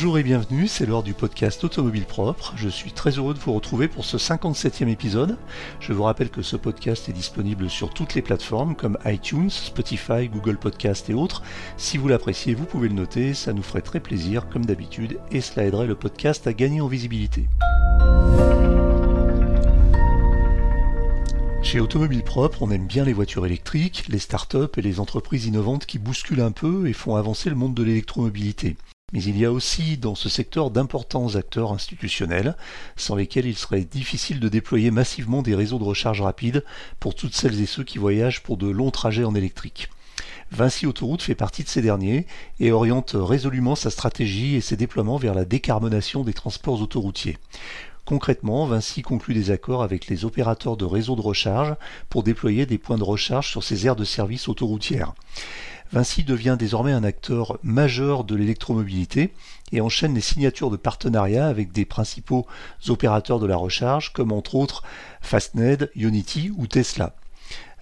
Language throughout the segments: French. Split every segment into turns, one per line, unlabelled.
Bonjour et bienvenue, c'est l'heure du podcast Automobile Propre. Je suis très heureux de vous retrouver pour ce 57e épisode. Je vous rappelle que ce podcast est disponible sur toutes les plateformes comme iTunes, Spotify, Google Podcast et autres. Si vous l'appréciez, vous pouvez le noter, ça nous ferait très plaisir comme d'habitude et cela aiderait le podcast à gagner en visibilité. Chez Automobile Propre, on aime bien les voitures électriques, les startups et les entreprises innovantes qui bousculent un peu et font avancer le monde de l'électromobilité. Mais il y a aussi dans ce secteur d'importants acteurs institutionnels, sans lesquels il serait difficile de déployer massivement des réseaux de recharge rapide pour toutes celles et ceux qui voyagent pour de longs trajets en électrique. Vinci Autoroute fait partie de ces derniers et oriente résolument sa stratégie et ses déploiements vers la décarbonation des transports autoroutiers. Concrètement, Vinci conclut des accords avec les opérateurs de réseaux de recharge pour déployer des points de recharge sur ces aires de service autoroutières. Vinci devient désormais un acteur majeur de l'électromobilité et enchaîne les signatures de partenariats avec des principaux opérateurs de la recharge comme entre autres Fastned, Unity ou Tesla.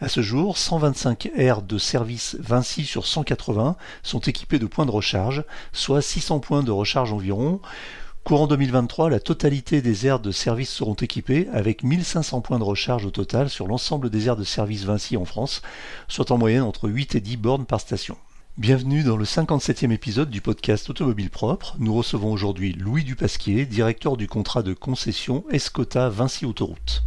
À ce jour, 125 aires de service Vinci sur 180 sont équipées de points de recharge, soit 600 points de recharge environ, Courant 2023, la totalité des aires de service seront équipées avec 1500 points de recharge au total sur l'ensemble des aires de service Vinci en France, soit en moyenne entre 8 et 10 bornes par station. Bienvenue dans le 57e épisode du podcast Automobile Propre. Nous recevons aujourd'hui Louis Dupasquier, directeur du contrat de concession Escota Vinci Autoroute.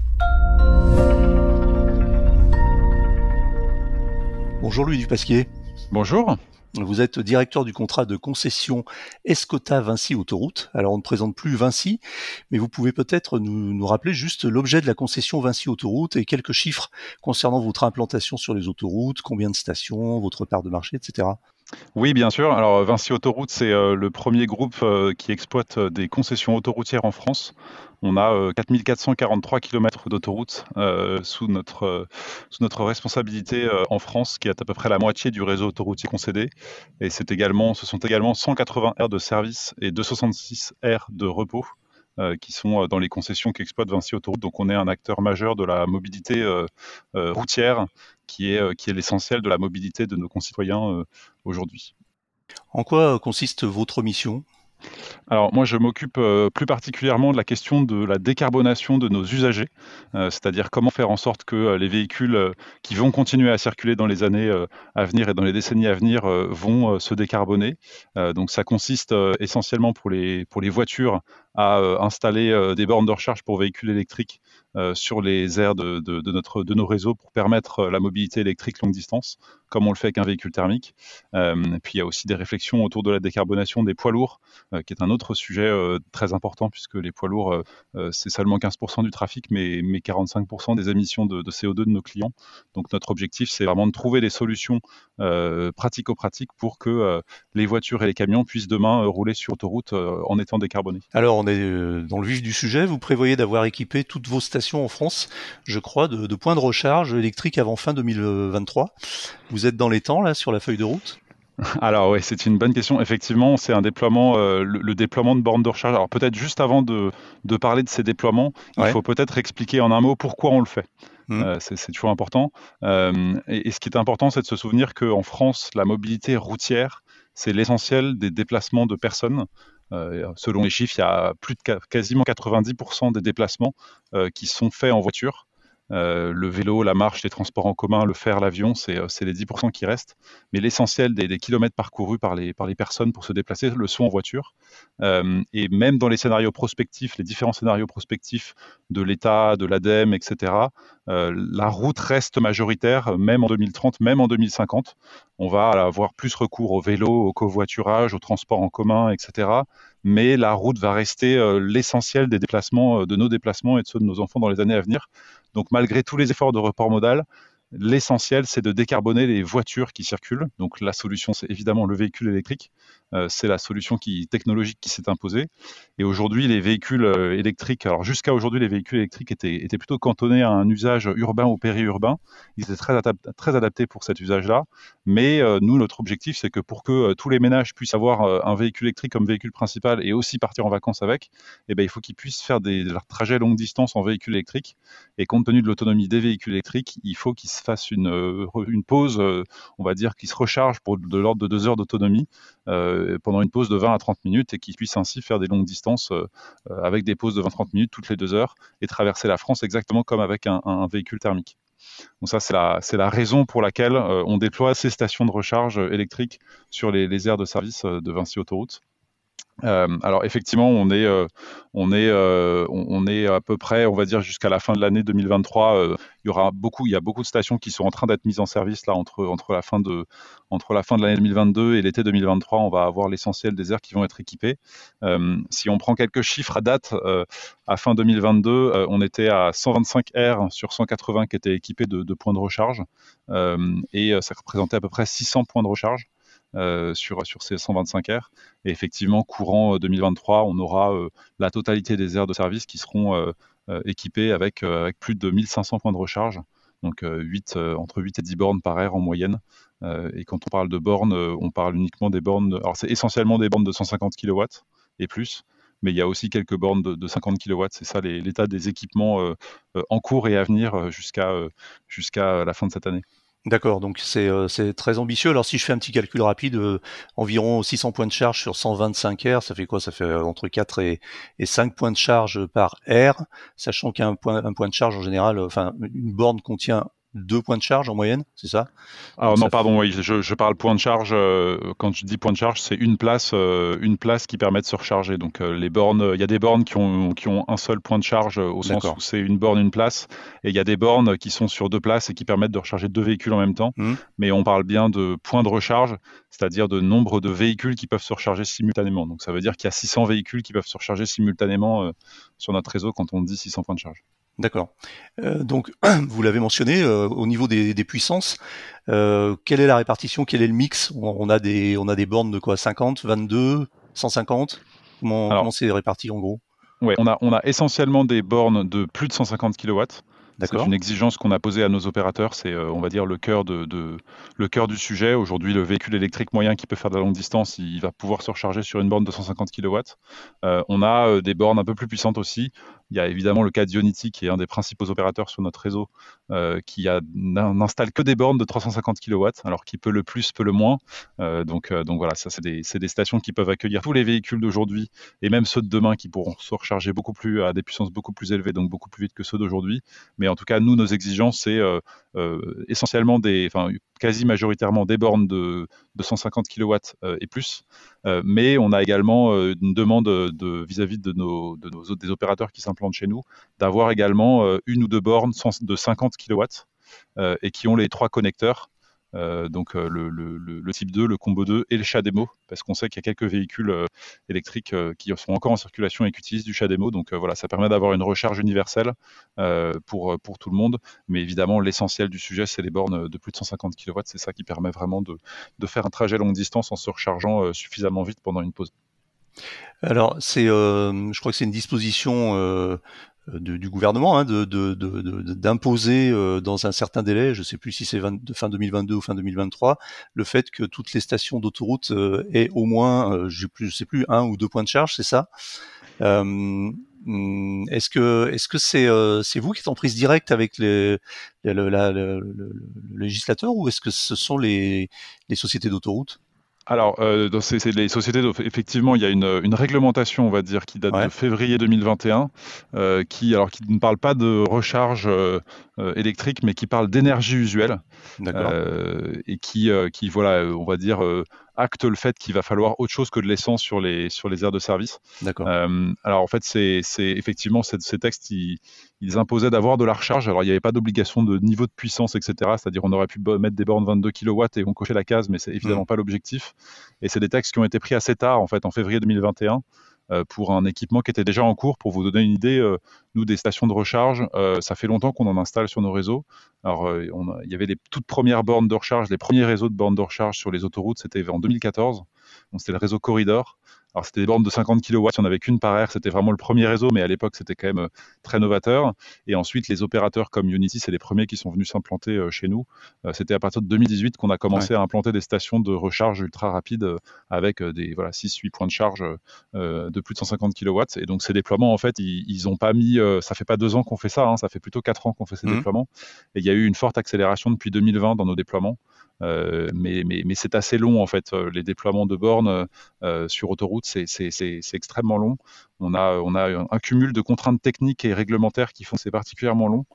Bonjour Louis Dupasquier.
Bonjour.
Vous êtes directeur du contrat de concession Escota Vinci Autoroute. Alors on ne présente plus Vinci, mais vous pouvez peut-être nous, nous, rappeler juste l'objet de la concession Vinci Autoroute et quelques chiffres concernant votre implantation sur les autoroutes, combien de stations, votre part de marché, etc.
Oui, bien sûr. Alors Vinci Autoroute, c'est euh, le premier groupe euh, qui exploite euh, des concessions autoroutières en France. On a 4443 km d'autoroute sous, notre, sous notre responsabilité en France, qui est à peu près la moitié du réseau autoroutier concédé. Et c'est également, ce sont également 180 aires de service et 266 aires de repos qui sont dans les concessions qu'exploite Vinci Autoroute. Donc on est un acteur majeur de la mobilité routière qui est, qui est l'essentiel de la mobilité de nos concitoyens aujourd'hui.
En quoi consiste votre mission?
Alors moi je m'occupe euh, plus particulièrement de la question de la décarbonation de nos usagers, euh, c'est-à-dire comment faire en sorte que euh, les véhicules qui vont continuer à circuler dans les années à venir et dans les décennies à venir vont se décarboner. donc ça consiste essentiellement pour les, pour les voitures à installer des bornes de recharge pour véhicules électriques euh, sur les aires de, notre, de nos réseaux pour permettre euh, la mobilité électrique longue distance, comme on le fait avec un véhicule thermique. Euh, puis il y a aussi des réflexions autour de la décarbonation des poids lourds, qui est un autre sujet très important puisque les poids lourds, c'est seulement 15% du trafic, mais, mais 45% des émissions de, CO2 de nos clients. Donc notre objectif, c'est vraiment de trouver des solutions pratico-pratiques pour que les voitures et les camions puissent demain rouler sur autoroute en étant décarbonés.
Alors on est dans le vif du sujet. Vous prévoyez d'avoir équipé toutes vos stations en France, je crois, de, points de recharge électriques avant fin 2023. Vous êtes dans les temps là sur la feuille de route?
Alors oui, c'est une bonne question. Effectivement, c'est un déploiement, euh, le, déploiement de bornes de recharge. Alors peut-être juste avant de, parler de ces déploiements, il faut peut-être expliquer en un mot pourquoi on le fait. Mmh. Euh, c'est toujours important. Euh, et, et, ce qui est important, c'est de se souvenir qu'en France, la mobilité routière, c'est l'essentiel des déplacements de personnes. Euh, selon les chiffres, il y a plus de quasiment 90% des déplacements euh, qui sont faits en voiture. Euh, le vélo, la marche, les transports en commun, le fer, l'avion, c'est les 10% qui restent. Mais l'essentiel des, kilomètres parcourus par les, par les personnes pour se déplacer le sont en voiture. Et même dans les scénarios prospectifs, les différents scénarios prospectifs de l'État, de l'ADEME, etc., la route reste majoritaire, même en 2030, même en 2050 on va avoir plus recours au vélo, au covoiturage, au transport en commun, etc. Mais la route va rester euh, l'essentiel des déplacements, euh, de nos déplacements et de ceux de nos enfants dans les années à venir. Donc malgré tous les efforts de report modal, l'essentiel c'est de décarboner les voitures qui circulent. Donc la solution c'est évidemment le véhicule électrique. Euh, c'est la solution technologique qui s'est imposée. Et aujourd'hui, les véhicules euh, électriques, alors jusqu'à aujourd'hui, les véhicules électriques étaient, plutôt cantonnés à un usage urbain ou périurbain. Ils étaient très, adaptés pour cet usage-là. Mais euh, nous, notre objectif, c'est que pour que tous les ménages puissent avoir un véhicule électrique comme véhicule principal et aussi partir en vacances avec, eh ben, il faut qu'ils puissent faire des, leurs trajets longue distance en véhicule électrique. Et compte tenu de l'autonomie des véhicules électriques, il faut qu'ils se fasse une, une pause, on va dire, qui se recharge pour de l'ordre de deux heures d'autonomie pendant une pause de 20 à 30 minutes et qui puisse ainsi faire des longues distances avec des pauses de 20-30 minutes toutes les deux heures et traverser la France exactement comme avec un, véhicule thermique. Donc ça, c'est la, la, raison pour laquelle on déploie ces stations de recharge électriques sur les, les aires de service de Vinci Autoroute. Euh, alors effectivement, on est, euh, euh, on est à peu près, on va dire jusqu'à la fin de l'année 2023. il y aura beaucoup, il y a beaucoup de stations qui sont en train d'être mises en service là entre entre la fin de entre la fin de l'année 2022 et l'été 2023. On va avoir l'essentiel des aires qui vont être équipées. si on prend quelques chiffres à date, à fin 2022, on était à 125 aires sur 180 qui étaient équipées de, de points de recharge et ça représentait à peu près 600 points de recharge. Euh, sur, ces 125 aires. Et effectivement, courant 2023, euh, on aura euh, la totalité des aires de service qui seront équipées avec, plus de 1500 points de recharge. Donc 8, entre 8 et 10 bornes par aire en moyenne. et quand on parle de bornes, on parle uniquement des bornes. alors c'est essentiellement des bornes de 150 kW et plus mais il y a aussi quelques bornes de, 50 kW. C'est ça l'état des équipements en cours et à venir jusqu'à la fin de cette année.
D'accord, donc euh, c'est très ambitieux. Alors si je fais un petit calcul rapide, euh, environ 600 points de charge sur 125 R, ça fait quoi? Ça fait euh, entre 4 et, et, 5 points de charge par R, sachant qu'un point, point de charge en général, enfin une borne contient deux points de charge en moyenne, c'est ça?
Alors non, pardon, oui, je, je, parle point de charge. Euh, quand je dis point de charge, c'est une place, euh, une place qui permet de se recharger. Donc euh, les bornes, il y a des bornes qui ont, qui ont un seul point de charge au sens où c'est une borne, une place, et il y a des bornes qui sont sur deux places et qui permettent de recharger deux véhicules en même temps. Mmh. Mais on parle bien de points de recharge, c'est-à-dire de nombre de véhicules qui peuvent se recharger simultanément. Donc ça veut dire qu'il y a 600 véhicules qui peuvent se recharger simultanément sur notre réseau quand on dit 600 points de charge.
D'accord. Euh, donc, vous l'avez mentionné, euh, au niveau des, puissances, euh, quelle est la répartition, quel est le mix? On, a des, on a des bornes de quoi? 50, 22, 150 Comment, comment c'est réparti en gros?
Ouais, on a, on a essentiellement des bornes de plus de 150 kW. C'est une exigence qu'on a posée à nos opérateurs. C'est, euh, on va dire, le cœur, de, le cœur du sujet. Aujourd'hui, le véhicule électrique moyen qui peut faire de la longue distance, il va pouvoir se recharger sur une borne de 150 kW. Euh, on a euh, des bornes un peu plus puissantes aussi. Il y a évidemment le cas d'Ionity, qui est un des principaux opérateurs sur notre réseau, qui n'installe que des bornes de 350 kW, alors qui peut le plus, peut le moins. donc, donc voilà, ça, c'est des, des, stations qui peuvent accueillir tous les véhicules d'aujourd'hui et même ceux de demain qui pourront se recharger beaucoup plus à des puissances beaucoup plus élevées, donc beaucoup plus vite que ceux d'aujourd'hui. Mais en tout cas, nous, nos exigences, c'est euh, euh, essentiellement des, quasi majoritairement des bornes de, 150 kW euh, et plus. mais on a également une demande vis-à-vis de, nos, de nos, des opérateurs qui s'implantent chez nous d'avoir également une ou deux bornes de 50 kW et qui ont les trois connecteurs euh, donc euh, le, type 2, le combo 2 et le CHAdeMO, parce qu'on sait qu'il y a quelques véhicules euh, électriques qui sont encore en circulation et qui utilisent du CHAdeMO. Donc voilà, ça permet d'avoir une recharge universelle pour, pour tout le monde. Mais évidemment, l'essentiel du sujet, c'est les bornes de plus de 150 kW. C'est ça qui permet vraiment de, de, faire un trajet longue distance en se rechargeant suffisamment vite pendant une pause.
Alors, je crois que c'est une disposition du gouvernement hein, d'imposer euh, dans un certain délai, je ne sais plus si c'est fin 2022 ou fin 2023, le fait que toutes les stations d'autoroute euh, aient au moins, euh, je sais plus, un ou deux points de charge, c'est ça? Hum, Est-ce que est-ce que c'est c'est vous qui êtes en prise directe avec les, le, législateur ou est-ce que ce sont les, les sociétés d'autoroute?
Alors, euh, c'est les sociétés, effectivement, il y a une, une, réglementation, on va dire, qui date de février 2021, euh, qui, alors, qui ne parle pas de recharge euh, euh, électrique, mais qui parle d'énergie usuelle, et qui, qui, voilà, on va dire, acte le fait qu'il va falloir autre chose que de l'essence sur les, sur les aires de service. D'accord. alors, en fait, c'est effectivement, ces textes, ils, ils imposaient d'avoir de la recharge. Alors, il n'y avait pas d'obligation de niveau de puissance, etc. C'est-à-dire, on aurait pu mettre des bornes 22 kW et on cochait la case, mais c'est évidemment mmh. pas l'objectif. Et c'est des textes qui ont été pris assez tard, en fait, en février 2021 euh, pour un équipement qui était déjà en cours. Pour vous donner une idée, euh, nous, des stations de recharge, euh, ça fait longtemps qu'on en installe sur nos réseaux. Alors, il y avait les toutes premières bornes de recharge, les premiers réseaux de bornes de recharge sur les autoroutes, c'était en 2014. Donc, c'était le réseau Corridor. Alors c'était des bornes de 50 kW, il n'y en avait qu'une par air, c'était vraiment le premier réseau, mais à l'époque c'était quand même très novateur. Et ensuite les opérateurs comme Unity, c'est les premiers qui sont venus s'implanter chez nous. c'était à partir de 2018 qu'on a commencé à implanter des stations de recharge ultra rapides avec des voilà 6-8 points de charge de plus de 150 kW. Et donc ces déploiements en fait, ils, n'ont pas mis, ça fait pas deux ans qu'on fait ça, hein, ça fait plutôt quatre ans qu'on fait ces mmh. déploiements. Et il y a eu une forte accélération depuis 2020 dans nos déploiements. Euh, mais, mais, mais c'est assez long en fait. Euh, les déploiements de bornes euh, sur autoroute, c'est extrêmement long. On a, on a un cumul de contraintes techniques et réglementaires qui font que c'est particulièrement long.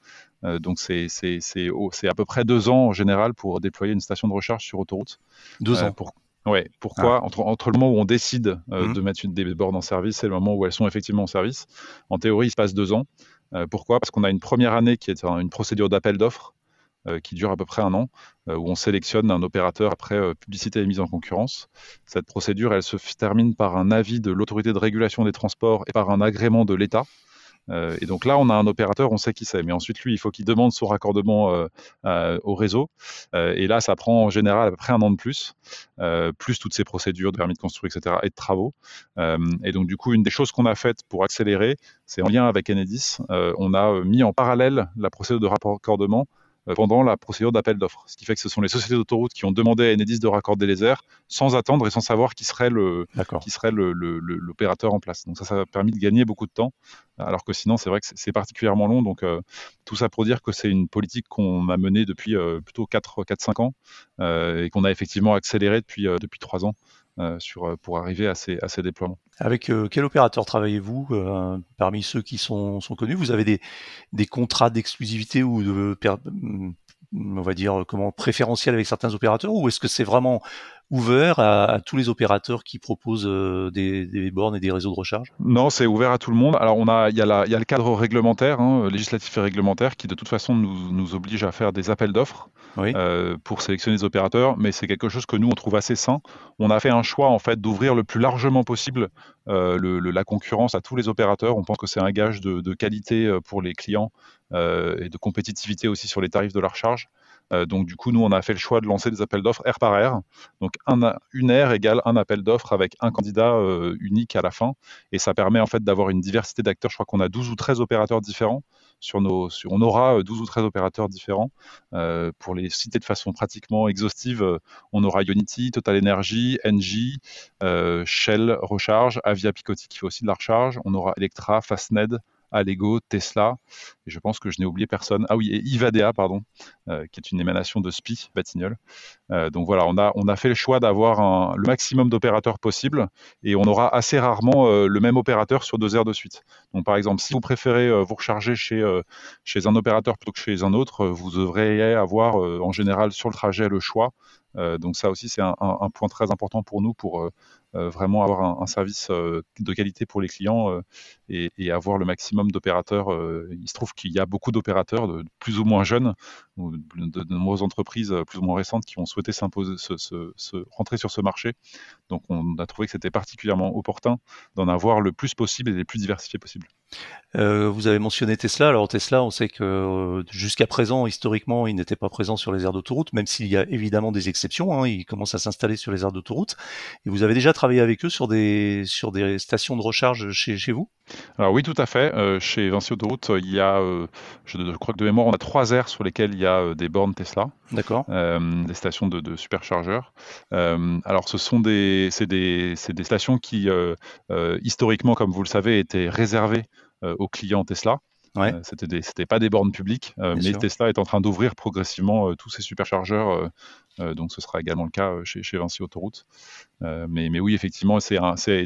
donc c'est à peu près deux ans en général pour déployer une station de recharge sur autoroute.
Deux ans.
Pour, Ouais, pourquoi? Ah. entre, entre, le moment où on décide mmh. de mettre une, des bornes en service et le moment où elles sont effectivement en service, en théorie, il se passe deux ans. pourquoi? Parce qu'on a une première année qui est une procédure d'appel d'offres qui dure à peu près un an, euh, où on sélectionne un opérateur après euh, publicité et mise en concurrence. Cette procédure, elle se termine par un avis de l'autorité de régulation des transports et par un agrément de l'État. et donc là, on a un opérateur, on sait qui c'est, mais ensuite, lui, il faut qu'il demande son raccordement au réseau. et là, ça prend en général à peu près un an de plus, plus toutes ces procédures de permis de construire, etc., et de travaux. et donc, du coup, une des choses qu'on a faites pour accélérer, c'est en lien avec Enedis, on a mis en parallèle la procédure de raccordement euh, pendant la procédure d'appel d'offres. Ce qui fait que ce sont les sociétés d'autoroutes qui ont demandé à Enedis de raccorder les airs sans attendre et sans savoir qui serait le qui serait l'opérateur en place. Donc ça, ça a permis de gagner beaucoup de temps, alors que sinon c'est vrai que c'est particulièrement long. Donc euh, tout ça pour dire que c'est une politique qu'on a menée depuis euh, plutôt 4-5 ans et qu'on a effectivement accéléré depuis depuis 3 ans. Sur, pour arriver à ces, à ces déploiements.
Avec quel opérateur travaillez-vous parmi ceux qui sont, sont, connus? Vous avez des, des contrats d'exclusivité ou de, on va dire comment préférentiel avec certains opérateurs ou est-ce que c'est vraiment ouvert à, tous les opérateurs qui proposent euh, des, bornes et des réseaux de recharge?
Non, c'est ouvert à tout le monde. Alors on a, il y a, la, il y a le cadre réglementaire, hein, législatif et réglementaire, qui de toute façon nous, nous oblige à faire des appels d'offres euh, pour sélectionner les opérateurs, mais c'est quelque chose que nous on trouve assez sain. On a fait un choix en fait d'ouvrir le plus largement possible euh, le, la concurrence à tous les opérateurs. On pense que c'est un gage de, de, qualité pour les clients et de compétitivité aussi sur les tarifs de la recharge. Euh, donc du coup, nous, on a fait le choix de lancer des appels d'offres air par air. Donc un, une aire égale un appel d'offres avec un candidat euh, unique à la fin. Et ça permet en fait d'avoir une diversité d'acteurs. Je crois qu'on a 12 ou 13 opérateurs différents. Sur nos, on aura 12 euh, ou 13 opérateurs différents. pour les citer de façon pratiquement exhaustive, on aura Unity, Total Energy, Engie, Shell Recharge, Avia Picotti qui fait aussi de la recharge. On aura Electra, Fastned, Allego, Tesla, et je pense que je n'ai oublié personne. Ah oui, et Ivadea, pardon, euh, qui est une émanation de SPI, Batignolles. Euh, donc voilà, on a, fait le choix d'avoir le maximum d'opérateurs possible, et on aura assez rarement euh, le même opérateur sur deux heures de suite. Donc par exemple, si vous préférez vous recharger chez, chez un opérateur plutôt que chez un autre, vous devriez avoir en général sur le trajet le choix donc ça aussi, c'est un, point très important pour nous pour euh, vraiment avoir un, service euh, de qualité pour les clients euh, et, avoir le maximum d'opérateurs. il se trouve qu'il y a beaucoup d'opérateurs, de, plus ou moins jeunes, de, nombreuses entreprises plus ou moins récentes qui ont souhaité s'imposer, se, rentrer sur ce marché. Donc on a trouvé que c'était particulièrement opportun d'en avoir le plus possible et les plus diversifiés possible.
vous avez mentionné Tesla. Alors Tesla, on sait que jusqu'à présent, historiquement, il n'était pas présent sur les aires d'autoroute, même s'il y a évidemment des exceptions. Hein, il commence à s'installer sur les aires d'autoroute. Et vous avez déjà travaillé avec eux sur des, sur des stations de recharge chez, chez vous?
Alors oui, tout à fait. Euh, chez Vinci Autoroute, il y a, euh, je, crois que de mémoire, on a trois aires sur lesquelles il y a euh, des bornes Tesla.
D'accord.
des stations de, de superchargeurs. alors ce sont des, c'est des, des, stations qui, historiquement, comme vous le savez, étaient réservées aux clients Tesla. Ouais. Euh, c'était c'était pas des bornes publiques, euh, mais Tesla est en train d'ouvrir progressivement euh, tous ses superchargeurs. donc ce sera également le cas chez, chez Vinci Autoroute. mais, mais oui, effectivement, c'est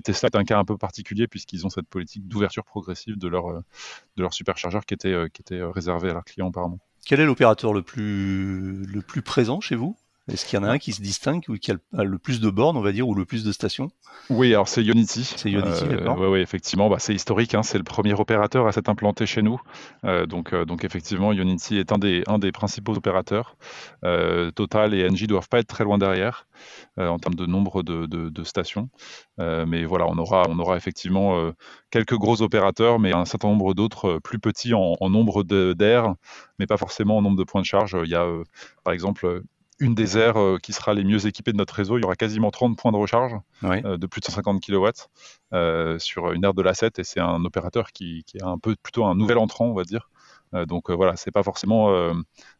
Tesla est un cas un peu particulier puisqu'ils ont cette politique d'ouverture progressive de leur, de leur superchargeur qui était, qui était réservé à leurs clients apparemment.
Quel est l'opérateur le plus, le plus présent chez vous? Est-ce qu'il y en a un qui se distingue ou qui a le plus de bornes, on va dire, ou le plus de stations?
Oui, alors c'est Unity.
C'est Unity, euh, d'accord.
Oui, effectivement, bah, c'est historique. Hein, c'est le premier opérateur à s'être implanté chez nous. Euh, donc, euh, donc effectivement, Unity est un des, un des principaux opérateurs. Total et Engie doivent pas être très loin derrière en termes de nombre de, de, stations. mais voilà, on aura, on aura effectivement quelques gros opérateurs, mais un certain nombre d'autres plus petits en, en nombre d'air, mais pas forcément en nombre de points de charge. Il y a, par exemple, une des aires qui sera les mieux équipées de notre réseau. Il y aura quasiment 30 points de recharge de plus de 150 kW sur une aire de l'A7 et c'est un opérateur qui, est un peu plutôt un nouvel entrant, on va dire. donc voilà, c'est pas forcément.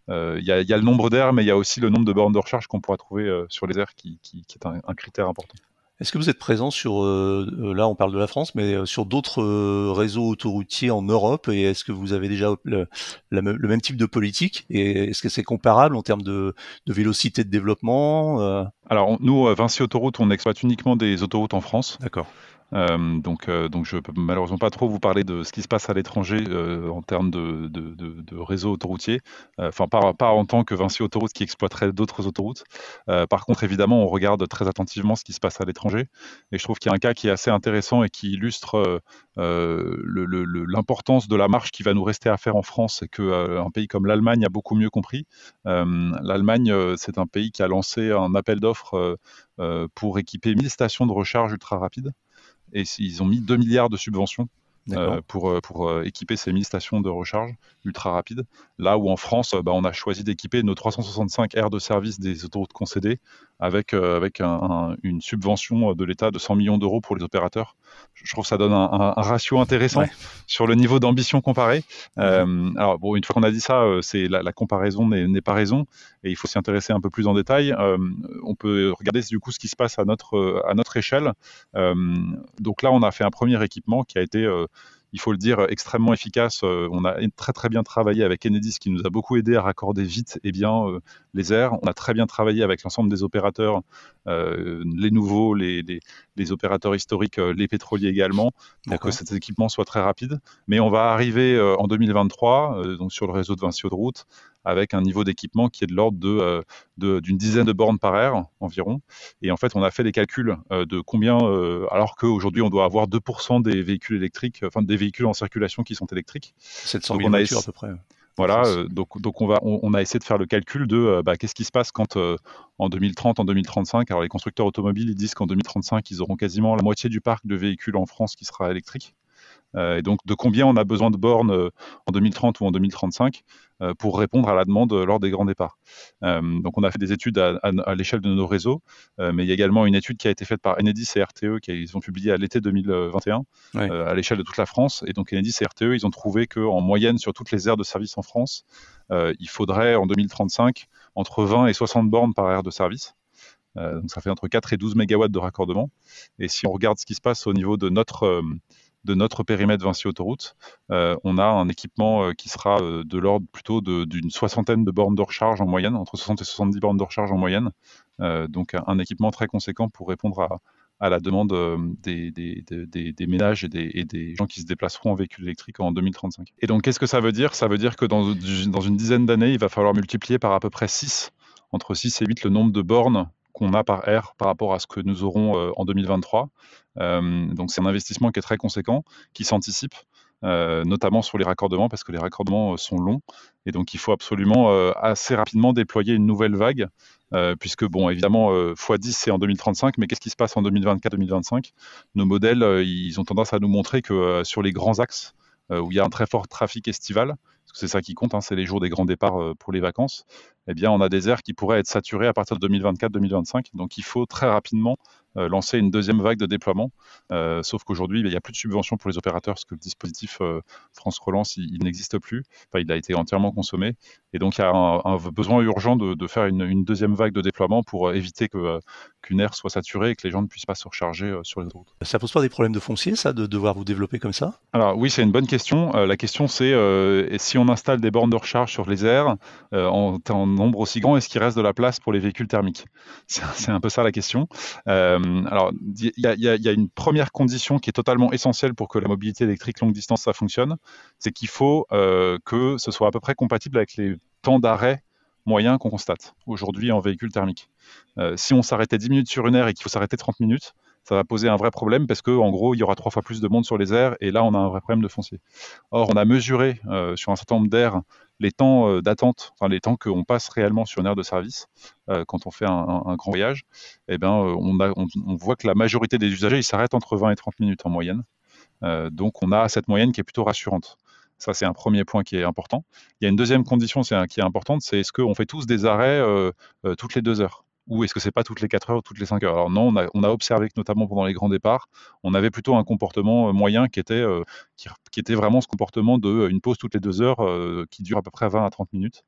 Il y, a le nombre d'aires, mais il y a aussi le nombre de bornes de recharge qu'on pourra trouver sur les aires qui, est un, critère important.
Est-ce que vous êtes présent sur, euh, euh, là on parle de la France, mais euh, sur d'autres réseaux autoroutiers en Europe et est-ce que vous avez déjà le, même type de politique et est-ce que c'est comparable en termes de, de vélocité de développement
Alors nous, Vinci Autoroute, on exploite uniquement des autoroutes en France.
D'accord.
Euh, donc, euh, donc je peux malheureusement pas trop vous parler de ce qui se passe à l'étranger euh, en termes de, de, de, réseau autoroutier. Enfin, pas, en tant que Vinci Autoroute qui exploiterait d'autres autoroutes. par contre, évidemment, on regarde très attentivement ce qui se passe à l'étranger. Et je trouve qu'il y a un cas qui est assez intéressant et qui illustre l'importance de la marche qui va nous rester à faire en France et qu'un pays comme l'Allemagne a beaucoup mieux compris. L'Allemagne, c'est un pays qui a lancé un appel d'offres pour équiper 1000 stations de recharge ultra rapides et ils ont mis 2 milliards de subventions euh, pour, euh, pour euh, équiper ces 1000 stations de recharge ultra rapides. Là où en France, bah, on a choisi d'équiper nos 365 aires de service des autoroutes concédées avec, avec une subvention de l'État de 100 millions d'euros pour les opérateurs. Je trouve que ça donne un, ratio intéressant sur le niveau d'ambition comparé. alors, bon, une fois qu'on a dit ça, c'est la, comparaison n'est pas raison et il faut s'y intéresser un peu plus en détail. on peut regarder du coup ce qui se passe à notre, à notre échelle. donc là, on a fait un premier équipement qui a été il faut le dire, extrêmement efficace. Euh, on a très très bien travaillé avec Enedis qui nous a beaucoup aidé à raccorder vite et bien euh, les airs. On a très bien travaillé avec l'ensemble des opérateurs, euh, les nouveaux, les, opérateurs historiques, les pétroliers également, pour que cet équipement soit très rapide. Mais on va arriver en 2023, donc sur le réseau de Vinci de route, avec un niveau d'équipement qui est de l'ordre de, euh, d'une dizaine de bornes par air environ. Et en fait, on a fait les calculs euh, de combien, euh, alors qu'aujourd'hui, on doit avoir 2% des véhicules électriques, enfin des véhicules en circulation qui sont électriques.
700 000 voitures à peu près.
Voilà, donc, donc on, va, on, a essayé de faire le calcul de bah, qu'est-ce qui se passe quand en 2030, en 2035, alors les constructeurs automobiles ils disent qu'en 2035 ils auront quasiment la moitié du parc de véhicules en France qui sera électrique. Et donc de combien on a besoin de bornes en 2030 ou en 2035 euh, pour répondre à la demande lors des grands départs. Euh, donc on a fait des études à, l'échelle de nos réseaux, euh, mais il y a également une étude qui a été faite par Enedis et RTE qu'ils ont publié à l'été 2021 à l'échelle de toute la France. Et donc Enedis et RTE, ils ont trouvé qu'en moyenne sur toutes les aires de service en France, il faudrait en 2035 entre 20 et 60 bornes par aire de service. donc ça fait entre 4 et 12 mégawatts de raccordement. Et si on regarde ce qui se passe au niveau de notre de notre périmètre Vinci Autoroute, euh, on a un équipement euh, qui sera euh, de l'ordre plutôt d'une soixantaine de bornes de recharge en moyenne, entre 60 et 70 bornes de recharge en moyenne. donc un, équipement très conséquent pour répondre à, la demande des, ménages et, des, gens qui se déplaceront en véhicule électrique en 2035. Et donc qu'est-ce que ça veut dire? Ça veut dire que dans, dans une dizaine d'années, il va falloir multiplier par à peu près 6, entre 6 et 8 le nombre de bornes qu'on a par air par rapport à ce que nous aurons euh, en 2023. Euh, donc c'est un investissement qui est très conséquent, qui s'anticipe. Euh, notamment sur les raccordements, parce que les raccordements sont longs, et donc il faut absolument assez rapidement déployer une nouvelle vague, puisque, bon, évidemment, x10 c'est en 2035, mais qu'est-ce qui se passe en 2024-2025 Nos modèles, ils ont tendance à nous montrer que sur les grands axes, où il y a un très fort trafic estival, parce que c'est ça qui compte, hein, c'est les jours des grands départs pour les vacances, eh bien, on a des aires qui pourraient être saturées à partir de 2024-2025. Donc, il faut très rapidement euh, lancer une deuxième vague de déploiement. Euh, sauf qu'aujourd'hui, il n'y a plus de subventions pour les opérateurs parce que le dispositif euh, France Relance, il, n'existe plus. Enfin, il a été entièrement consommé. Et donc, il y a un, besoin urgent de, faire une, deuxième vague de déploiement pour éviter que, qu'une aire soit saturée et que les gens ne puissent pas se recharger sur les routes.
Ça pose pas des problèmes de foncier, ça, de devoir vous développer comme ça?
Alors, oui, c'est une bonne question. la question, c'est si on installe des bornes de recharge sur les aires en, en nombre aussi grand, est-ce qu'il reste de la place pour les véhicules thermiques C'est un peu ça la question. Euh, alors, il y, a une première condition qui est totalement essentielle pour que la mobilité électrique longue distance ça fonctionne, c'est qu'il faut euh, que ce soit à peu près compatible avec les temps d'arrêt moyens qu'on constate aujourd'hui en véhicule thermique. Euh, si on s'arrêtait 10 minutes sur une aire et qu'il faut s'arrêter 30 minutes, ça va poser un vrai problème parce que en gros il y aura trois fois plus de monde sur les aires et là on a un vrai problème de foncier. Or on a mesuré sur un certain nombre d'aires les temps euh, d'attente, enfin les temps qu'on passe réellement sur une aire de service euh, quand on fait un, grand voyage, eh euh, on, voit que la majorité des usagers s'arrêtent entre 20 et 30 minutes en moyenne. donc on a cette moyenne qui est plutôt rassurante. Ça, c'est un premier point qui est important. Il y a une deuxième condition qui est importante, c'est est-ce qu'on fait tous des arrêts toutes les deux heures? Ou est-ce que c'est pas toutes les 4 heures ou toutes les 5 heures? Alors non, on a, observé que notamment pendant les grands départs, on avait plutôt un comportement moyen qui était, qui, était vraiment ce comportement de une pause toutes les 2 heures qui dure à peu près 20 à 30 minutes.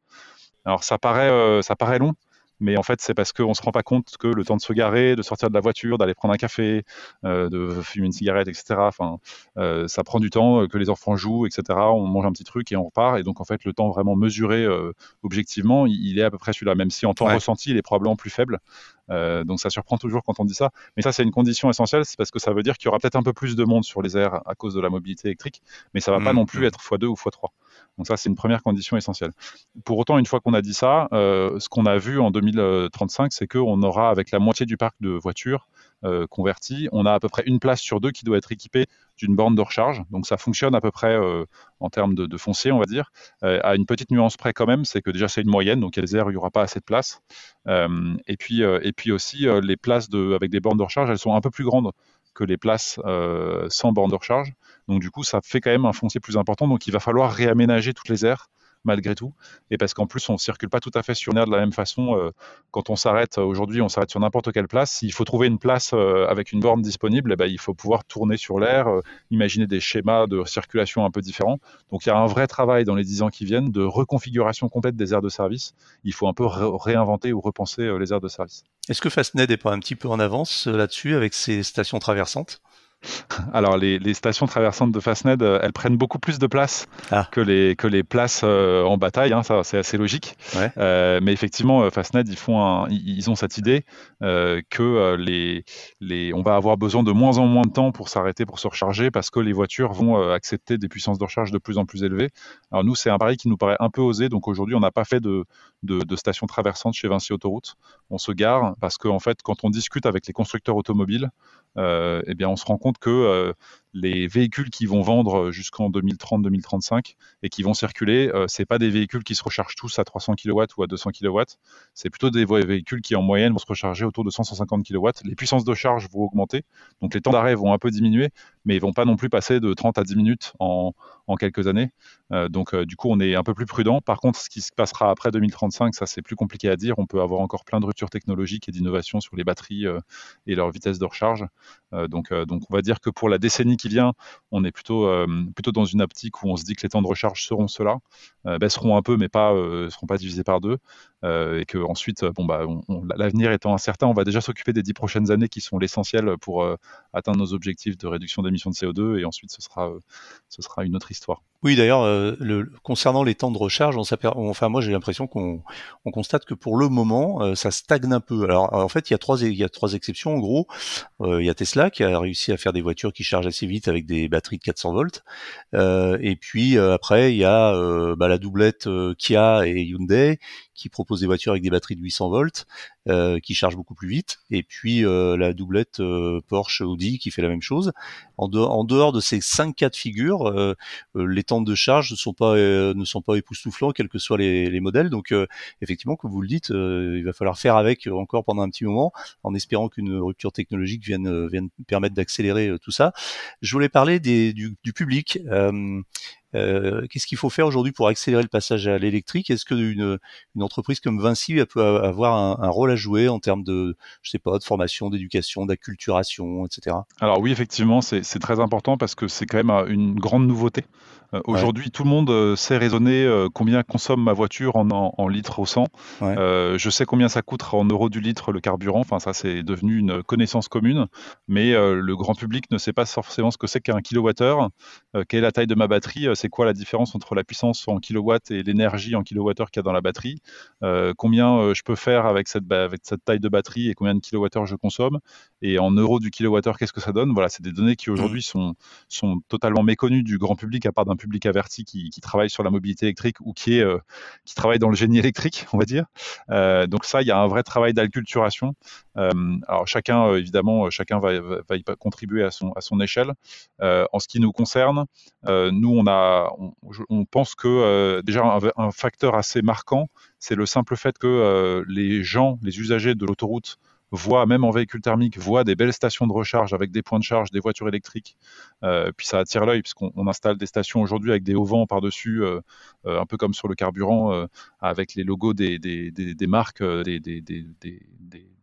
Alors ça paraît, ça paraît long, mais en fait c'est parce qu'on ne se rend pas compte que le temps de se garer, de sortir de la voiture, d'aller prendre un café, euh, de fumer une cigarette, etc. Enfin, euh, ça prend du temps, euh, que les enfants jouent, etc. On mange un petit truc et on repart. Et donc en fait le temps vraiment mesuré objectivement, il, est à peu près celui-là, même si en temps ressenti il est probablement plus faible. donc ça surprend toujours quand on dit ça. Mais ça, c'est une condition essentielle, c'est parce que ça veut dire qu'il y aura peut-être un peu plus de monde sur les airs à cause de la mobilité électrique, mais ça va pas mmh, non plus mmh. être x2 ou x3. Donc ça, c'est une première condition essentielle. Pour autant, une fois qu'on a dit ça, euh, ce qu'on a vu en 2035, c'est qu'on aura, avec la moitié du parc de voitures euh, converties, on a à peu près une place sur deux qui doit être équipée d'une borne de recharge. Donc ça fonctionne à peu près euh, en termes de, foncier, on va dire. à une petite nuance près quand même, c'est que déjà c'est une moyenne, donc il il n'y aura pas assez de place. et, puis, et puis aussi, les places de, avec des bornes de recharge, elles sont un peu plus grandes que les places sans borne de recharge. Donc du coup, ça fait quand même un foncier plus important. Donc il va falloir réaménager toutes les aires malgré tout. Et parce qu'en plus, on ne circule pas tout à fait sur une aire de la même façon. Euh, quand on s'arrête aujourd'hui, on s'arrête sur n'importe quelle place. S'il faut trouver une place euh, avec une borne disponible, eh ben, il faut pouvoir tourner sur l'air, euh, imaginer des schémas de circulation un peu différents. Donc il y a un vrai travail dans les dix ans qui viennent de reconfiguration complète des aires de service. Il faut un peu réinventer ou repenser les aires de service.
Est-ce que Fastned n'est pas un petit peu en avance là-dessus avec ses stations traversantes?
alors les, stations traversantes de Fastned, euh, elles prennent beaucoup plus de place ah. que, les, que les places euh, en bataille, hein, ça c'est assez logique. Euh, mais effectivement, Fastned, ils, font ils ont cette idée que les, les, on va avoir besoin de moins en moins de temps pour s'arrêter, pour se recharger, parce que les voitures vont accepter des puissances de recharge de plus en plus élevées. Alors nous, c'est un pari qui nous paraît un peu osé, donc aujourd'hui, on n'a pas fait de, de, de stations traversantes chez Vinci Autoroute. On se gare parce qu'en en fait, quand on discute avec les constructeurs automobiles, euh, eh bien, on se rend compte que euh, les véhicules qui vont vendre jusqu'en 2030-2035 et qui vont circuler, euh, c'est pas des véhicules qui se rechargent tous à 300 kW ou à 200 kW. C'est plutôt des véhicules qui en moyenne vont se recharger autour de 150 kW. Les puissances de charge vont augmenter, donc les temps d'arrêt vont un peu diminuer, mais ils vont pas non plus passer de 30 à 10 minutes en, en quelques années. Euh, donc du coup, on est un peu plus prudent. Par contre, ce qui se passera après 2035, ça c'est plus compliqué à dire. On peut avoir encore plein de ruptures technologiques et d'innovations sur les batteries et leur vitesse de recharge. donc, donc on va dire que pour la décennie vient, on est plutôt, euh, plutôt dans une optique où on se dit que les temps de recharge seront ceux-là, euh, baisseront un peu, mais pas, euh, seront pas divisés par deux. et que ensuite, bon, bah, l'avenir étant incertain, on va déjà s'occuper des dix prochaines années qui sont l'essentiel pour atteindre nos objectifs de réduction d'émissions de CO2. Et ensuite, ce sera, ce sera une autre histoire.
Oui, d'ailleurs, concernant les temps de recharge, enfin moi j'ai l'impression qu'on on constate que pour le moment, ça stagne un peu. Alors en fait, il y a trois il y a trois exceptions en gros. Il y a Tesla qui a réussi à faire des voitures qui chargent assez avec des batteries de 400 volts. et puis après, il y a bah, la doublette Kia et Hyundai qui proposent des voitures avec des batteries de 800 volts qui chargent beaucoup plus vite. Et puis la doublette Porsche Audi qui fait la même chose. En, en dehors de ces cinq cas de figure, les temps de charge ne sont pas euh, ne sont pas époustouflants, quels que soient les, modèles. Donc euh, effectivement, comme vous le dites, euh, il va falloir faire avec encore pendant un petit moment, en espérant qu'une rupture technologique vienne vienne permettre d'accélérer tout ça. Je voulais parler des, du, du public. Euh, qu'est-ce qu'il faut faire aujourd'hui pour accélérer le passage à l'électrique? Est-ce qu'une une entreprise comme Vinci peut avoir un, un, rôle à jouer en termes de, je sais pas, de formation, d'éducation, d'acculturation, etc.
Alors oui, effectivement, c'est très important parce que c'est quand même euh, une grande nouveauté. Euh, aujourd'hui, tout le monde sait raisonner combien consomme ma voiture en, en, litres au 100. je sais combien ça coûte en euros du litre le carburant. Enfin, ça, c'est devenu une connaissance commune. Mais le grand public ne sait pas forcément ce que c'est qu'un kilowattheure, quelle est la taille de ma batterie? C'est quoi la différence entre la puissance en kilowatts et l'énergie en kilowattheure qu'il y a dans la batterie, euh, combien euh, je peux faire avec cette, avec cette taille de batterie et combien de kilowattheures je consomme, et en euros du kilowattheure, qu'est-ce que ça donne? Voilà, c'est des données qui aujourd'hui sont, sont totalement méconnues du grand public, à part d'un public averti qui, travaille sur la mobilité électrique ou qui, est, euh, qui travaille dans le génie électrique, on va dire. donc ça, il y a un vrai travail d'acculturation. alors chacun, évidemment, chacun va, y contribuer à son, à son échelle. en ce qui nous concerne, nous, on a on, pense que euh, déjà un, facteur assez marquant, c'est le simple fait que euh, les gens, les usagers de l'autoroute voient, même en véhicule thermique, voient des belles stations de recharge avec des points de charge, des voitures électriques. puis ça attire l'œil puisqu'on installe des stations aujourd'hui avec des hauts vents par-dessus, un peu comme sur le carburant, avec les logos des, des, des marques, des,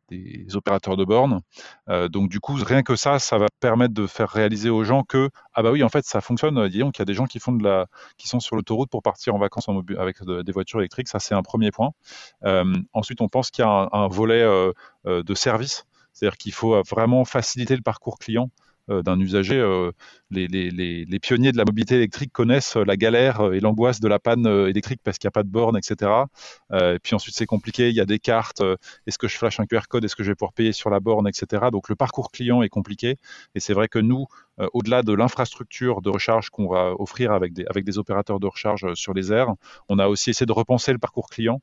des opérateurs de bornes. Euh, donc du coup, rien que ça, ça va permettre de faire réaliser aux gens que ah bah oui, en fait, ça fonctionne. Disons qu'il y a des gens qui font de la, qui sont sur l'autoroute pour partir en vacances avec des voitures électriques. Ça, c'est un premier point. Euh, ensuite, on pense qu'il y a un, volet euh, de service, c'est-à-dire qu'il faut vraiment faciliter le parcours client. Euh, d'un usager. Euh, les, pionniers de la mobilité électrique connaissent la galère euh, et l'angoisse de la panne électrique parce qu'il n'y a pas de borne, etc. et puis ensuite, c'est compliqué. Il y a des cartes. Est-ce que je flash un QR code Est-ce que je vais pouvoir payer sur la borne, etc. Donc le parcours client est compliqué. Et c'est vrai que nous, au-delà de l'infrastructure de recharge qu'on va offrir avec des, avec des opérateurs de recharge sur les airs, on a aussi essayé de repenser le parcours client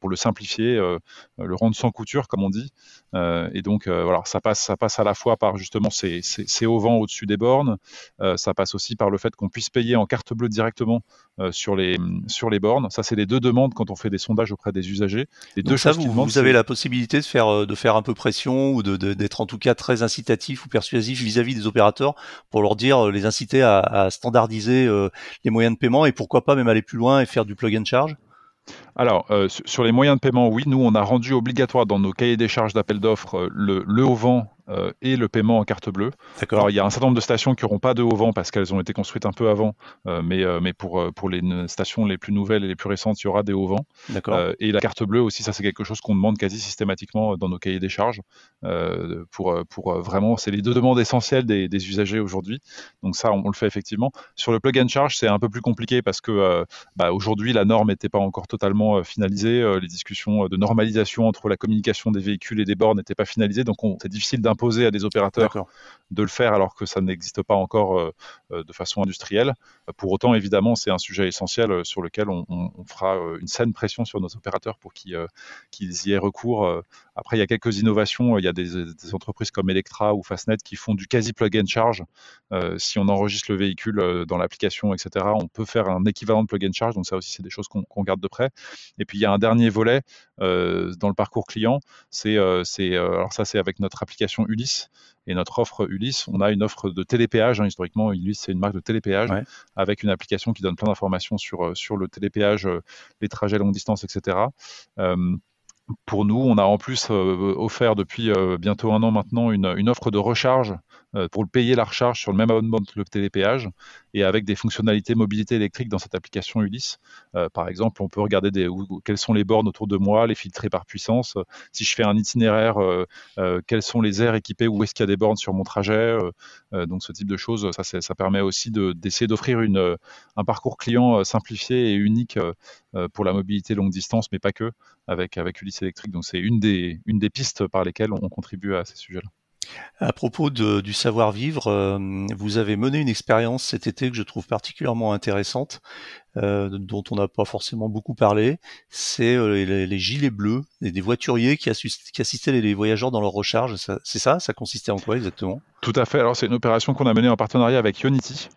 pour le simplifier, le rendre sans couture, comme on dit. et donc, voilà, ça passe, ça passe à la fois par justement ces, ces, hauts vents au-dessus des bornes, ça passe aussi par le fait qu'on puisse payer en carte bleue directement sur, les, sur les bornes. Ça, c'est les deux demandes quand on fait des sondages auprès des usagers. Les deux
ça, vous, vous avez la possibilité de faire, de faire un peu pression ou d'être en tout cas très incitatif ou persuasif vis-à-vis des opérateurs pour leur dire, les inciter à, à standardiser les moyens de paiement et pourquoi pas même aller plus loin et faire du plug and charge?
Alors, euh, sur les moyens de paiement, oui, nous, on a rendu obligatoire dans nos cahiers des charges d'appel d'offres euh, le, le haut vent euh, et le paiement en carte bleue. Alors il y a un certain nombre de stations qui n'auront pas de haut vent parce qu'elles ont été construites un peu avant, euh, mais, euh, mais pour, pour les stations les plus nouvelles et les plus récentes, il y aura des hauts vents. et la carte bleue aussi, ça c'est quelque chose qu'on demande quasi systématiquement dans nos cahiers des charges. Pour, pour vraiment, c'est les deux demandes essentielles des, des usagers aujourd'hui. Donc ça, on, le fait effectivement. Sur le plug and charge, c'est un peu plus compliqué parce que bah, aujourd'hui la norme n'était pas encore totalement finalisée. les discussions de normalisation entre la communication des véhicules et des bornes n'étaient pas finalisées, donc c'est difficile d'un imposer à des opérateurs de le faire alors que ça n'existe pas encore euh, euh, de façon industrielle. Pour autant, évidemment, c'est un sujet essentiel euh, sur lequel on, fera une saine pression sur nos opérateurs pour qu'ils y aient recours. Après, il y a quelques innovations. Il y a des, entreprises comme Electra ou Fastnet qui font du quasi plug and charge. si on enregistre le véhicule dans l'application, etc., on peut faire un équivalent de plug and charge. Donc ça aussi, c'est des choses qu'on garde de près. Et puis, il y a un dernier volet dans le parcours client. C'est alors ça, c'est avec notre application Ulysse et notre offre Ulysse. On a une offre de télépéage. Hein, historiquement, Ulysse, c'est une marque de télépéage avec une application qui donne plein d'informations sur, euh, sur le télépéage, euh, les trajets longue distance, etc pour nous, on a en plus euh, offert depuis bientôt un an maintenant une, une offre de recharge euh, pour payer la recharge sur le même abonnement que le télépéage et avec des fonctionnalités mobilité électrique dans cette application Ulysse. Euh, par exemple, on peut regarder quelles sont les bornes autour de moi, les filtrer par puissance. Si je fais un itinéraire, euh, quels sont les aires équipées, où est-ce qu'il y a des bornes sur mon trajet. donc ce type de choses, ça, permet aussi d'essayer d'offrir un parcours client simplifié et unique pour la mobilité longue distance, mais pas que, avec, avec Ulysse électrique. Donc c'est une des, une des pistes par lesquelles on contribue à ces sujets-là.
À propos du savoir-vivre, euh, vous avez mené une expérience cet été que je trouve particulièrement intéressante, euh, dont on n'a pas forcément beaucoup parlé. C'est euh, les, gilets bleus, des voituriers qui, assistaient les voyageurs dans leur recharge. C'est ça? Ça consistait en quoi exactement?
Tout à fait. Alors c'est une opération qu'on a menée en partenariat avec Unity.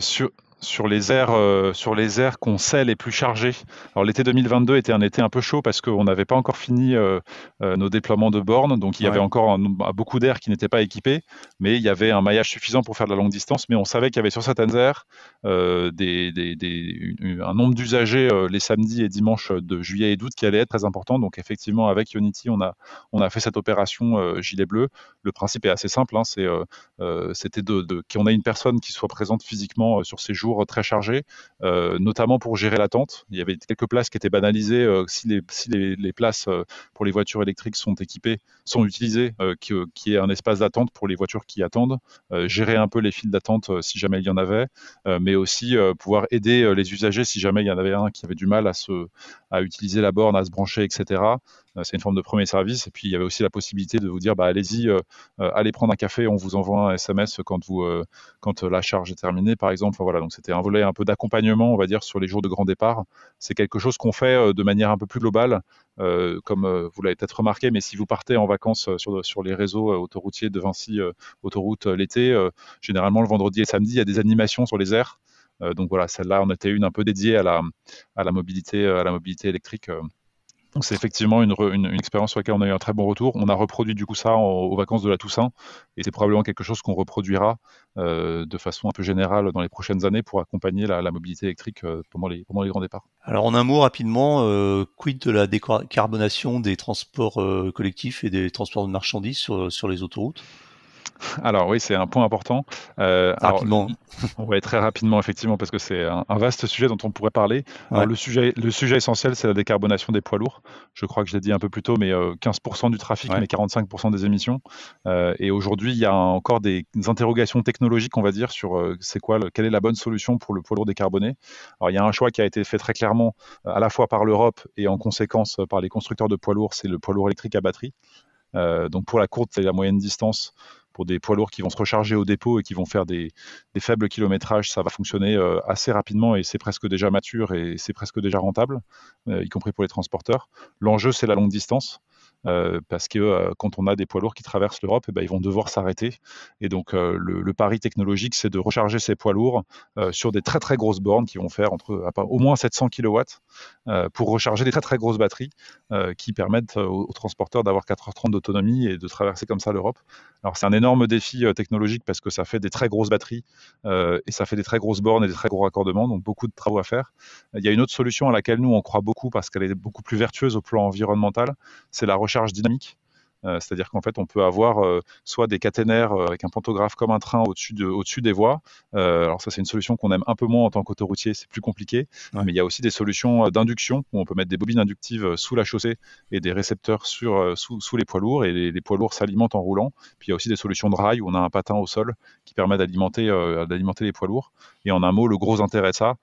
sur, sur les aires, euh, sur les aires qu'on sait les plus chargées. Alors l'été 2022 était un été un peu chaud parce qu'on n'avait pas encore fini euh, euh, nos déploiements de bornes, donc il y avait encore beaucoup d'aires qui n'étaient pas équipées, mais il y avait un maillage suffisant pour faire de la longue distance. Mais on savait qu'il y avait sur certaines aires des, un nombre d'usagers les samedis et dimanches de juillet et d'août qui allait être très important. Donc effectivement, avec Unity, on a, on a fait cette opération gilet bleu. Le principe est assez simple, hein, c'est c'était de, de qu'on ait une personne qui soit présente physiquement sur ces jours très chargé, euh, notamment pour gérer l'attente. Il y avait quelques places qui étaient banalisées. Euh, si, les, si les, places euh, pour les voitures électriques sont équipées, sont utilisées, qui, qui est un espace d'attente pour les voitures qui attendent, gérer un peu les files d'attente si jamais il y en avait, mais aussi pouvoir aider les usagers si jamais il y en avait un qui avait du mal à, se, à utiliser la borne, à se brancher, etc. Euh, c'est une forme de premier service. Et puis il y avait aussi la possibilité de vous dire, bah, allez-y, euh, euh, allez prendre un café, on vous envoie un SMS quand, vous, quand la charge est terminée, par exemple. voilà, donc c'était un volet un peu d'accompagnement, on va dire, sur les jours de grand départ. C'est quelque chose qu'on fait de manière un peu plus globale. comme vous l'avez peut-être remarqué, mais si vous partez en vacances sur, sur les réseaux autoroutiers de Vinci, autoroute l'été, généralement le vendredi et samedi, il y a des animations sur les airs. donc voilà, celle-là, on était une un peu dédiée à la, à la mobilité, à la mobilité électrique c'est effectivement une, expérience sur laquelle on a eu un très bon retour. On a reproduit du coup ça aux vacances de la Toussaint et c'est probablement quelque chose qu'on reproduira euh, de façon un peu générale dans les prochaines années pour accompagner la, mobilité électrique euh, pendant, les, grands départs.
Alors en un mot rapidement, euh, quid de la décarbonation des transports collectifs et des transports de marchandises sur les autoroutes?
Alors oui, c'est un point important.
Euh, rapidement.
Oui, très rapidement, effectivement, parce que c'est un, vaste sujet dont on pourrait parler. Alors, le, sujet, le sujet essentiel, c'est la décarbonation des poids lourds. Je crois que je l'ai dit un peu plus tôt, mais 15% euh, du trafic, mais 45% des émissions. Euh, et aujourd'hui, il y a encore des, interrogations technologiques, on va dire, sur c'est quoi, quelle est la bonne solution pour le poids lourd décarboné. Alors, il y a un choix qui a été fait très clairement, à la fois par l'Europe et en conséquence par les constructeurs de poids lourds, c'est le poids lourd électrique à batterie. donc pour la courte et la moyenne distance, pour des poids lourds qui vont se recharger au dépôt et qui vont faire des, faibles kilométrages, ça va fonctionner euh, assez rapidement et c'est presque déjà mature et c'est presque déjà rentable, euh, y compris pour les transporteurs. L'enjeu, c'est la longue distance. Euh, parce que euh, quand on a des poids lourds qui traversent l'Europe, eh ben, ils vont devoir s'arrêter. Et donc euh, le, pari technologique, c'est de recharger ces poids lourds sur des très très grosses bornes qui vont faire entre au moins 700 kW pour recharger des très très grosses batteries qui permettent aux, transporteurs d'avoir 4h30 d'autonomie et de traverser comme ça l'Europe. Alors c'est un énorme défi technologique parce que ça fait des très grosses batteries et ça fait des très grosses bornes et des très gros raccordements, donc beaucoup de travaux à faire. Il y a une autre solution à laquelle nous on croit beaucoup parce qu'elle est beaucoup plus vertueuse au plan environnemental, c'est la recharge dynamique. Euh, c'est-à-dire qu'en fait, on peut avoir euh, soit des caténaires euh, avec un pantographe comme un train au-dessus de, au des voies. alors ça, c'est une solution qu'on aime un peu moins en tant qu'autoroutier, c'est plus compliqué. Mais il y a aussi des solutions d'induction où on peut mettre des bobines inductives sous la chaussée et des récepteurs sur, sous, sous les poids lourds et les, les, poids lourds s'alimentent en roulant. Puis il y a aussi des solutions de rail où on a un patin au sol qui permet d'alimenter les poids lourds. Et en un mot, le gros intérêt de ça,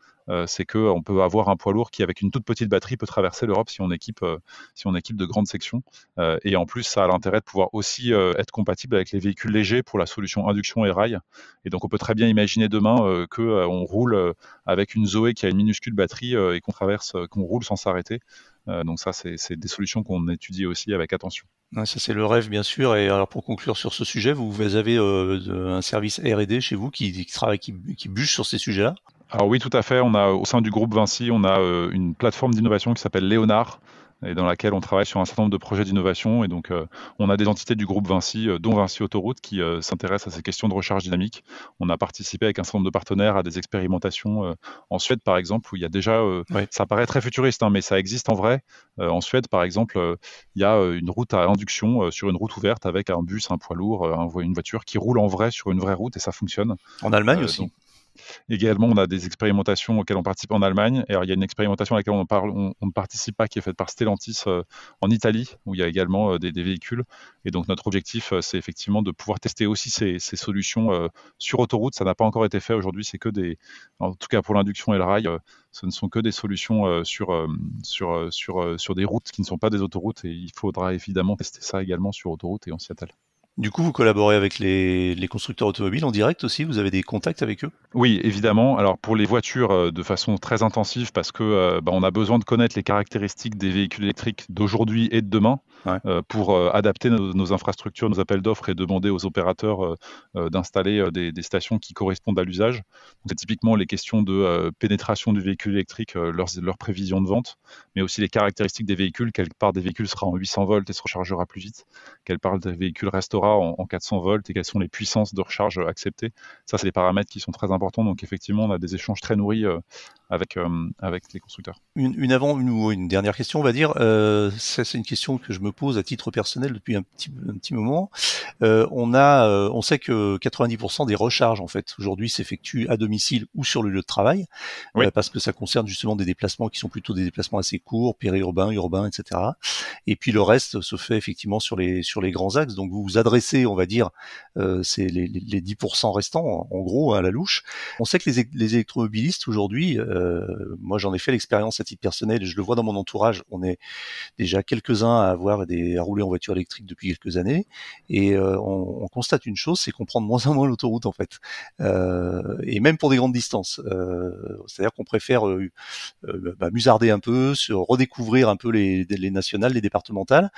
c'est qu'on peut avoir un poids lourd qui, avec une toute petite batterie, peut traverser l'Europe si on équipe, euh, si on équipe de grandes sections. Euh, et en plus, ça a l'intérêt de pouvoir aussi être compatible avec les véhicules légers pour la solution induction et rail. Et donc, on peut très bien imaginer demain qu'on roule avec une Zoé qui a une minuscule batterie et qu'on traverse, qu'on roule sans s'arrêter. donc ça, c'est des solutions qu'on étudie aussi avec attention.
ça c'est le rêve bien sûr. Et alors pour conclure sur ce sujet, vous, avez un service R&D chez vous qui, travaille, qui, qui bûche sur ces sujets-là?
Alors oui, tout à fait. On a au sein du groupe Vinci, on a euh, une plateforme d'innovation qui s'appelle Léonard et dans laquelle on travaille sur un certain nombre de projets d'innovation. Et donc, euh, on a des entités du groupe Vinci, euh, dont Vinci Autoroute, qui s'intéressent à ces questions de recharge dynamique. On a participé avec un certain nombre de partenaires à des expérimentations en Suède, par exemple, où il y a déjà, ça paraît très futuriste, hein, mais ça existe en vrai. en Suède, par exemple, il y a une route à induction sur une route ouverte avec un bus, un poids lourd, une voiture qui roule en vrai sur une vraie route et ça fonctionne.
En Allemagne aussi.
Également, on a des expérimentations auxquelles on participe en Allemagne. Il y a une expérimentation à laquelle on, ne participe pas, qui est faite par Stellantis euh, en Italie, où il y a également euh, des, véhicules. Et donc, notre objectif, euh, c'est effectivement de pouvoir tester aussi ces, solutions sur autoroute. Ça n'a pas encore été fait aujourd'hui. C'est que des, en tout cas pour l'induction et le rail, ce ne sont que des solutions sur, sur, sur, sur des routes qui ne sont pas des autoroutes. Et il faudra évidemment tester ça également sur autoroute et en Seattle.
Du coup, vous collaborez avec les, constructeurs automobiles en direct aussi Vous avez des contacts avec eux?
Oui, évidemment. Alors pour les voitures, euh, de façon très intensive, parce que euh, bah, on a besoin de connaître les caractéristiques des véhicules électriques d'aujourd'hui et de demain euh, pour adapter nos, infrastructures, nos appels d'offres et demander aux opérateurs d'installer des, stations qui correspondent à l'usage. C'est typiquement les questions de pénétration du véhicule électrique, leurs, leurs prévisions de vente, mais aussi les caractéristiques des véhicules. Quelle part des véhicules sera en 800 volts et se rechargera plus vite Quelle part des véhicules restera en, 400 volts et quelles sont les puissances de recharge acceptées? Ça, c'est des paramètres qui sont très importants. Donc, effectivement, on a des échanges très nourris euh, avec, euh, avec les constructeurs.
Une, avant, une, une, dernière question, on va dire. Euh, c'est une question que je me pose à titre personnel depuis un petit, un petit moment. on a, on sait que 90% des recharges, en fait, aujourd'hui, s'effectuent à domicile ou sur le lieu de travail, parce que ça concerne justement des déplacements qui sont plutôt des déplacements assez courts, périurbains, urbains, etc. Et puis le reste se fait effectivement sur les sur les grands axes. Donc vous vous adressez on va dire, euh, c'est les, 10% restants, en gros, à la louche. On sait que les, électromobilistes aujourd'hui, euh, moi j'en ai fait l'expérience à titre personnel, et je le vois dans mon entourage, on est déjà quelques-uns à avoir à, rouler en voiture électrique depuis quelques années, et on, on, constate une chose, c'est qu'on prend de moins en moins l'autoroute en fait, et même pour des grandes distances. C'est-à-dire qu'on préfère bah, musarder un peu, se redécouvrir un peu les, les nationales, les départementales,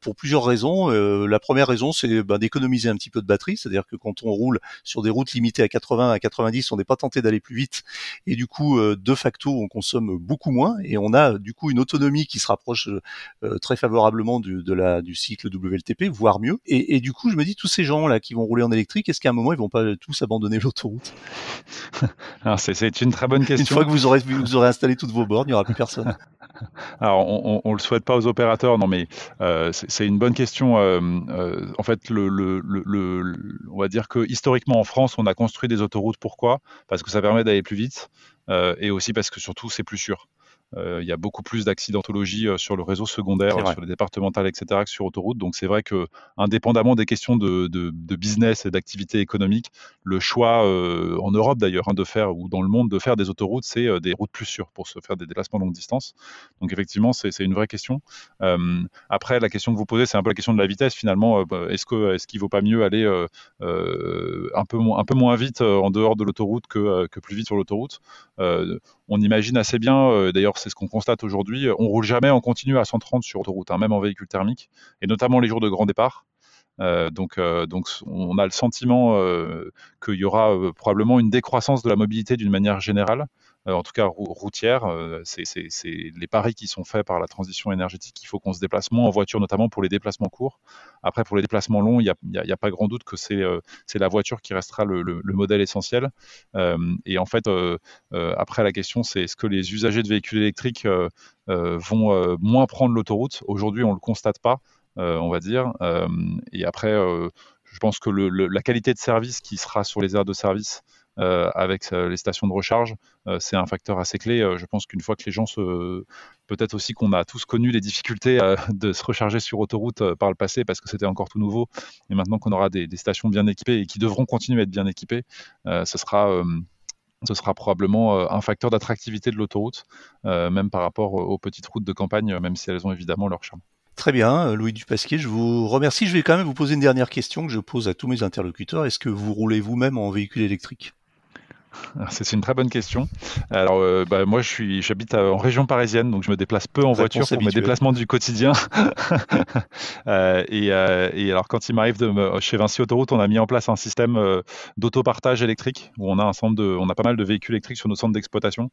pour plusieurs raisons. la première raison, c'est bah, d'économiser un petit peu de batterie, c'est-à-dire que quand on roule sur des routes limitées à 80 à 90, on n'est pas tenté d'aller plus vite, et du coup, de facto, on consomme beaucoup moins, et on a du coup une autonomie qui se rapproche très favorablement du, de la, du cycle WLTP, voire mieux. Et, et, du coup, je me dis, tous ces gens là qui vont rouler en électrique, est-ce qu'à un moment ils vont pas tous abandonner l'autoroute?
C'est une très bonne question.
Une fois que vous aurez, vous aurez installé toutes vos bornes, il n'y aura plus personne.
Alors, on, on, le souhaite pas aux opérateurs, non, mais euh, c'est une bonne question. Euh, euh, en fait, le, le, le, on va dire que historiquement en France, on a construit des autoroutes. Pourquoi? Parce que ça permet d'aller plus vite, et aussi parce que surtout c'est plus sûr. Euh, il y a beaucoup plus d'accidentologie euh, sur le réseau secondaire, sur les départementales, etc., que sur autoroute. Donc c'est vrai que, indépendamment des questions de, de, de business et d'activité économique, le choix euh, en Europe d'ailleurs hein, de faire ou dans le monde de faire des autoroutes, c'est des routes plus sûres pour se faire des déplacements longue distance. Donc effectivement, c'est une vraie question. Après, la question que vous posez, c'est un peu la question de la vitesse finalement. Bah, est-ce que est-ce qu'il vaut pas mieux aller un peu moins un peu moins vite en dehors de l'autoroute que, que plus vite sur l'autoroute? On imagine assez bien. d'ailleurs c'est ce qu'on constate aujourd'hui. On roule jamais en continu à 130 sur autoroute, hein, même en véhicule thermique, et notamment les jours de grand départ. Euh, donc, euh, donc, on a le sentiment euh, qu'il y aura probablement une décroissance de la mobilité d'une manière générale, en tout cas routière. c'est les paris qui sont faits par la transition énergétique. Il faut qu'on se déplace moins en voiture, notamment pour les déplacements courts. Après, pour les déplacements longs, il n'y a, pas grand doute que c'est la voiture qui restera le, le modèle essentiel. et en fait, après, la question, c'est est-ce que les usagers de véhicules électriques vont moins prendre l'autoroute? Aujourd'hui, on ne le constate pas. Euh, on va dire. Euh, et après, euh, je pense que la qualité de service qui sera sur les aires de service avec les stations de recharge, c'est un facteur assez clé. je pense qu'une fois que les gens se, peut-être aussi qu'on a tous connu les difficultés de se recharger sur autoroute par le passé parce que c'était encore tout nouveau, et maintenant qu'on aura des, stations bien équipées et qui devront continuer à être bien équipées, ce sera probablement un facteur d'attractivité de l'autoroute, même par rapport aux petites routes de campagne, même si elles ont évidemment leur charme.
Très bien, euh, Louis Dupasquier, je vous remercie. Je vais quand même vous poser une dernière question que je pose à tous mes interlocuteurs. Est-ce que vous roulez vous-même en véhicule électrique?
c'est une très bonne question. Alors, euh, bah, moi, je suis, j'habite en région parisienne, donc je me déplace peu en voiture pour mes déplacements du quotidien. euh, et, euh, et, alors, quand il m'arrive de me, chez Vinci Autoroute, on a mis en place un système d'autopartage électrique où on a un centre de, on a pas mal de véhicules électriques sur nos centres d'exploitation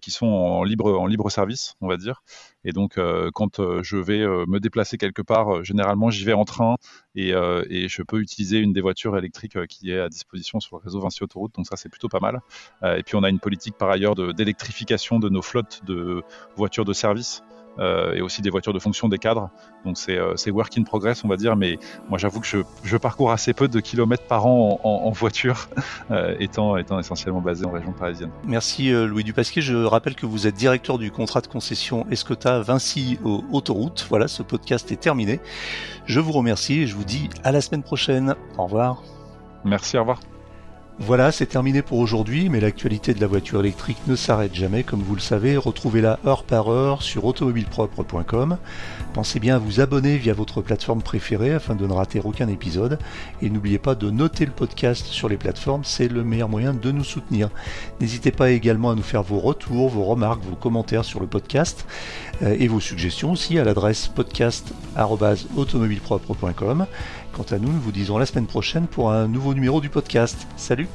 qui sont en libre, en libre service, on va dire. Et donc, quand je vais me déplacer quelque part, généralement, j'y vais en train et, je peux utiliser une des voitures électriques qui est à disposition sur le réseau Vinci Autoroute. Donc ça, c'est plutôt pas mal. Euh, et puis on a une politique par ailleurs d'électrification de, nos flottes de voitures de service. Euh, et aussi des voitures de fonction des cadres. Donc c'est euh, work in progress, on va dire. Mais moi, j'avoue que je, je, parcours assez peu de kilomètres par an en, en, voiture, euh, étant, étant essentiellement basé en région parisienne.
Merci Louis Dupasquier. Je rappelle que vous êtes directeur du contrat de concession Escota Vinci Autoroute. Voilà, ce podcast est terminé. Je vous remercie et je vous dis à la semaine prochaine. Au revoir.
Merci, au revoir.
Voilà, c'est terminé pour aujourd'hui, mais l'actualité de la voiture électrique ne s'arrête jamais, comme vous le savez. Retrouvez-la heure par heure sur automobilepropre.com. Pensez bien à vous abonner via votre plateforme préférée afin de ne rater aucun épisode. Et n'oubliez pas de noter le podcast sur les plateformes, c'est le meilleur moyen de nous soutenir. N'hésitez pas également à nous faire vos retours, vos remarques, vos commentaires sur le podcast euh, et vos suggestions aussi à l'adresse podcast.automobilepropre.com. Quant à nous, nous vous disons la semaine prochaine pour un nouveau numéro du podcast. Salut